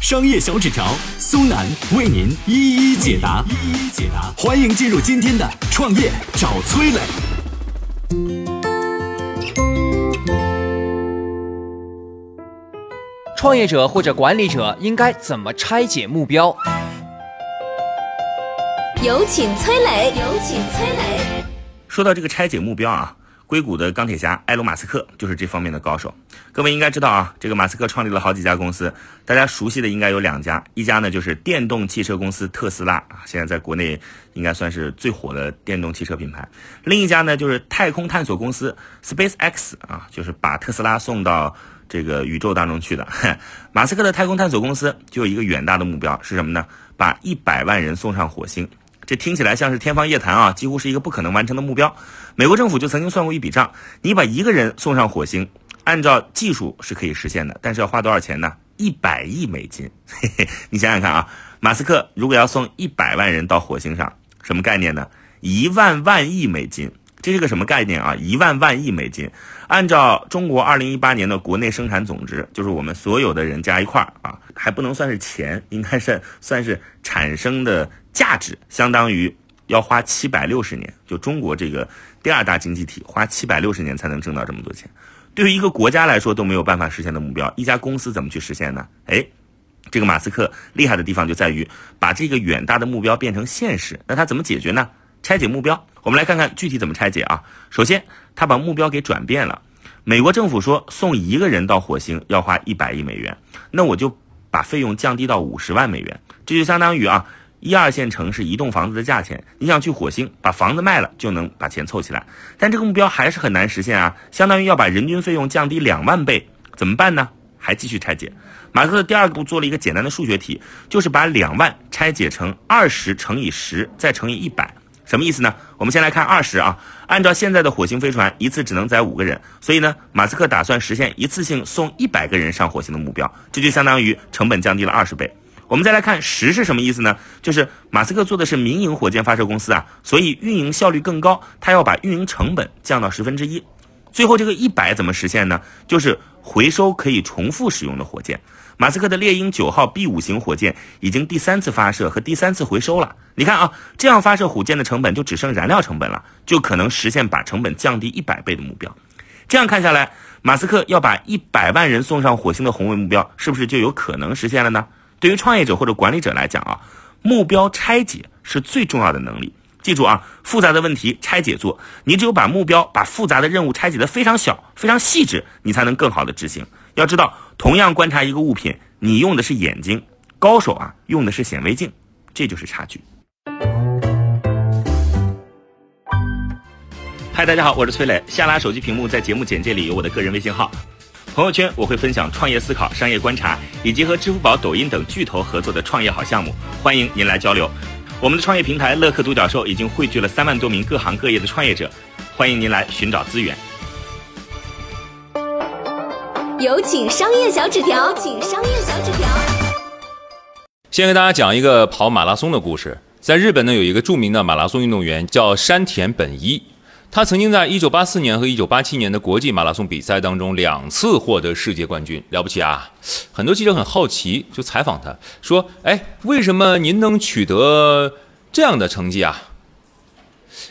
商业小纸条苏南为您一一解答，一一解答。欢迎进入今天的创业找崔磊。创业者或者管理者应该怎么拆解目标？有请崔磊，有请崔磊。说到这个拆解目标啊。硅谷的钢铁侠埃隆·马斯克就是这方面的高手。各位应该知道啊，这个马斯克创立了好几家公司，大家熟悉的应该有两家，一家呢就是电动汽车公司特斯拉啊，现在在国内应该算是最火的电动汽车品牌；另一家呢就是太空探索公司 SpaceX 啊，就是把特斯拉送到这个宇宙当中去的。马斯克的太空探索公司就有一个远大的目标是什么呢？把一百万人送上火星。这听起来像是天方夜谭啊，几乎是一个不可能完成的目标。美国政府就曾经算过一笔账：你把一个人送上火星，按照技术是可以实现的，但是要花多少钱呢？一百亿美金。嘿嘿，你想想看啊，马斯克如果要送一百万人到火星上，什么概念呢？一万万亿美金。这是个什么概念啊？一万万亿美金，按照中国二零一八年的国内生产总值，就是我们所有的人加一块儿啊，还不能算是钱，应该是算是产生的价值，相当于要花七百六十年，就中国这个第二大经济体花七百六十年才能挣到这么多钱。对于一个国家来说都没有办法实现的目标，一家公司怎么去实现呢？哎，这个马斯克厉害的地方就在于把这个远大的目标变成现实。那他怎么解决呢？拆解目标，我们来看看具体怎么拆解啊。首先，他把目标给转变了。美国政府说送一个人到火星要花一百亿美元，那我就把费用降低到五十万美元，这就相当于啊一二线城市一栋房子的价钱。你想去火星，把房子卖了就能把钱凑起来，但这个目标还是很难实现啊，相当于要把人均费用降低两万倍，怎么办呢？还继续拆解。马克的第二步做了一个简单的数学题，就是把两万拆解成二十乘以十再乘以一百。什么意思呢？我们先来看二十啊，按照现在的火星飞船一次只能载五个人，所以呢，马斯克打算实现一次性送一百个人上火星的目标，这就相当于成本降低了二十倍。我们再来看十是什么意思呢？就是马斯克做的是民营火箭发射公司啊，所以运营效率更高，他要把运营成本降到十分之一。最后这个一百怎么实现呢？就是回收可以重复使用的火箭。马斯克的猎鹰九号 B 五型火箭已经第三次发射和第三次回收了。你看啊，这样发射火箭的成本就只剩燃料成本了，就可能实现把成本降低一百倍的目标。这样看下来，马斯克要把一百万人送上火星的宏伟目标，是不是就有可能实现了呢？对于创业者或者管理者来讲啊，目标拆解是最重要的能力。记住啊，复杂的问题拆解做，你只有把目标、把复杂的任务拆解的非常小、非常细致，你才能更好的执行。要知道，同样观察一个物品，你用的是眼睛，高手啊用的是显微镜，这就是差距。嗨，大家好，我是崔磊。下拉手机屏幕，在节目简介里有我的个人微信号。朋友圈我会分享创业思考、商业观察，以及和支付宝、抖音等巨头合作的创业好项目，欢迎您来交流。我们的创业平台乐客独角兽已经汇聚了三万多名各行各业的创业者，欢迎您来寻找资源。有请商业小纸条，请商业小纸条。先给大家讲一个跑马拉松的故事。在日本呢，有一个著名的马拉松运动员叫山田本一，他曾经在1984年和1987年的国际马拉松比赛当中两次获得世界冠军，了不起啊！很多记者很好奇，就采访他说：“哎，为什么您能取得这样的成绩啊？”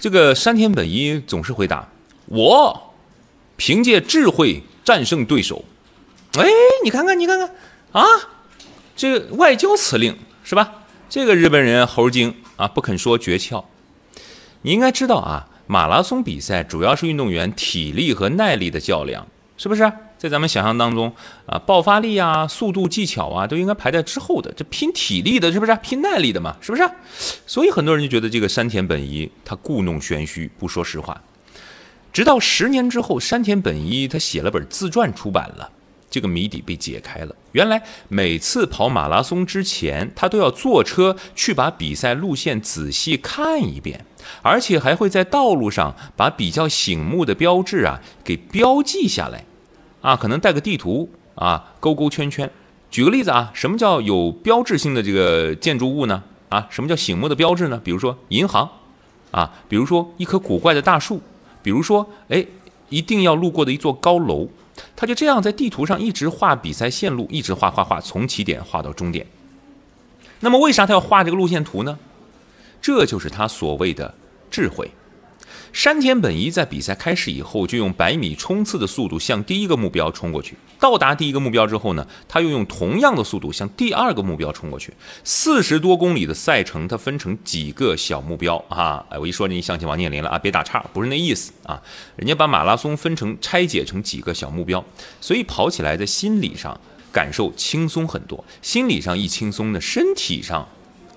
这个山田本一总是回答：“我凭借智慧战胜对手。”哎，你看看，你看看，啊，这个外交辞令是吧？这个日本人猴精啊，不肯说诀窍。你应该知道啊，马拉松比赛主要是运动员体力和耐力的较量，是不是？在咱们想象当中啊，爆发力啊、速度、技巧啊，都应该排在之后的。这拼体力的，是不是？拼耐力的嘛，是不是？所以很多人就觉得这个山田本一他故弄玄虚，不说实话。直到十年之后，山田本一他写了本自传出版了。这个谜底被解开了。原来每次跑马拉松之前，他都要坐车去把比赛路线仔细看一遍，而且还会在道路上把比较醒目的标志啊给标记下来，啊，可能带个地图啊，勾勾圈圈。举个例子啊，什么叫有标志性的这个建筑物呢？啊，什么叫醒目的标志呢？比如说银行，啊，比如说一棵古怪的大树，比如说哎，一定要路过的一座高楼。他就这样在地图上一直画比赛线路，一直画画画，从起点画到终点。那么为啥他要画这个路线图呢？这就是他所谓的智慧。山田本一在比赛开始以后，就用百米冲刺的速度向第一个目标冲过去。到达第一个目标之后呢，他又用同样的速度向第二个目标冲过去。四十多公里的赛程，它分成几个小目标啊？哎，我一说你想起王健林了啊？别打岔，不是那意思啊。人家把马拉松分成拆解成几个小目标，所以跑起来在心理上感受轻松很多。心理上一轻松呢，身体上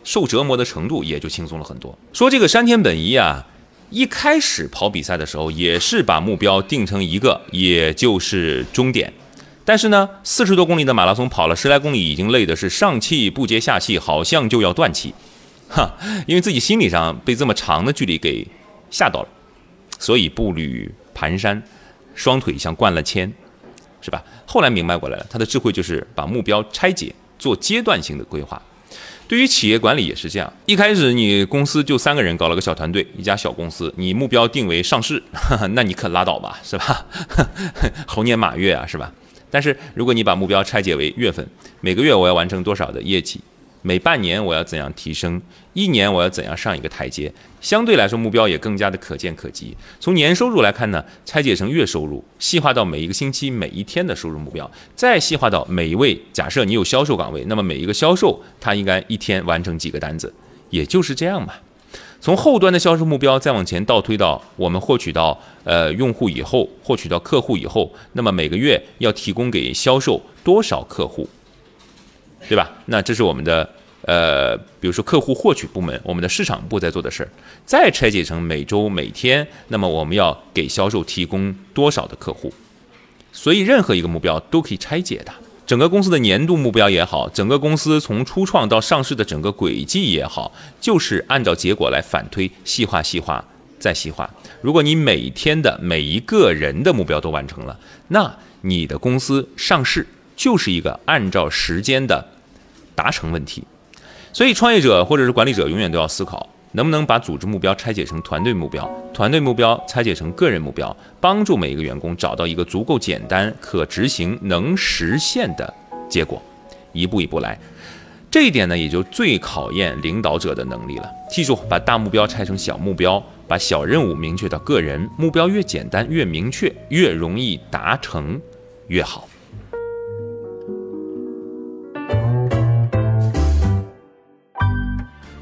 受折磨的程度也就轻松了很多。说这个山田本一啊。一开始跑比赛的时候，也是把目标定成一个，也就是终点。但是呢，四十多公里的马拉松跑了十来公里，已经累的是上气不接下气，好像就要断气，哈，因为自己心理上被这么长的距离给吓到了，所以步履蹒跚，双腿像灌了铅，是吧？后来明白过来了，他的智慧就是把目标拆解，做阶段性的规划。对于企业管理也是这样，一开始你公司就三个人搞了个小团队，一家小公司，你目标定为上市，那你可拉倒吧，是吧？猴年马月啊，是吧？但是如果你把目标拆解为月份，每个月我要完成多少的业绩？每半年我要怎样提升？一年我要怎样上一个台阶？相对来说，目标也更加的可见可及。从年收入来看呢，拆解成月收入，细化到每一个星期、每一天的收入目标，再细化到每一位。假设你有销售岗位，那么每一个销售他应该一天完成几个单子？也就是这样嘛。从后端的销售目标再往前倒推到我们获取到呃用户以后，获取到客户以后，那么每个月要提供给销售多少客户？对吧？那这是我们的呃，比如说客户获取部门，我们的市场部在做的事儿。再拆解成每周、每天，那么我们要给销售提供多少的客户？所以任何一个目标都可以拆解的。整个公司的年度目标也好，整个公司从初创到上市的整个轨迹也好，就是按照结果来反推，细化、细化再细化。如果你每天的每一个人的目标都完成了，那你的公司上市就是一个按照时间的。达成问题，所以创业者或者是管理者永远都要思考，能不能把组织目标拆解成团队目标，团队目标拆解成个人目标，帮助每一个员工找到一个足够简单、可执行、能实现的结果，一步一步来。这一点呢，也就最考验领导者的能力了。记住，把大目标拆成小目标，把小任务明确到个人目标，越简单越明确，越容易达成，越好。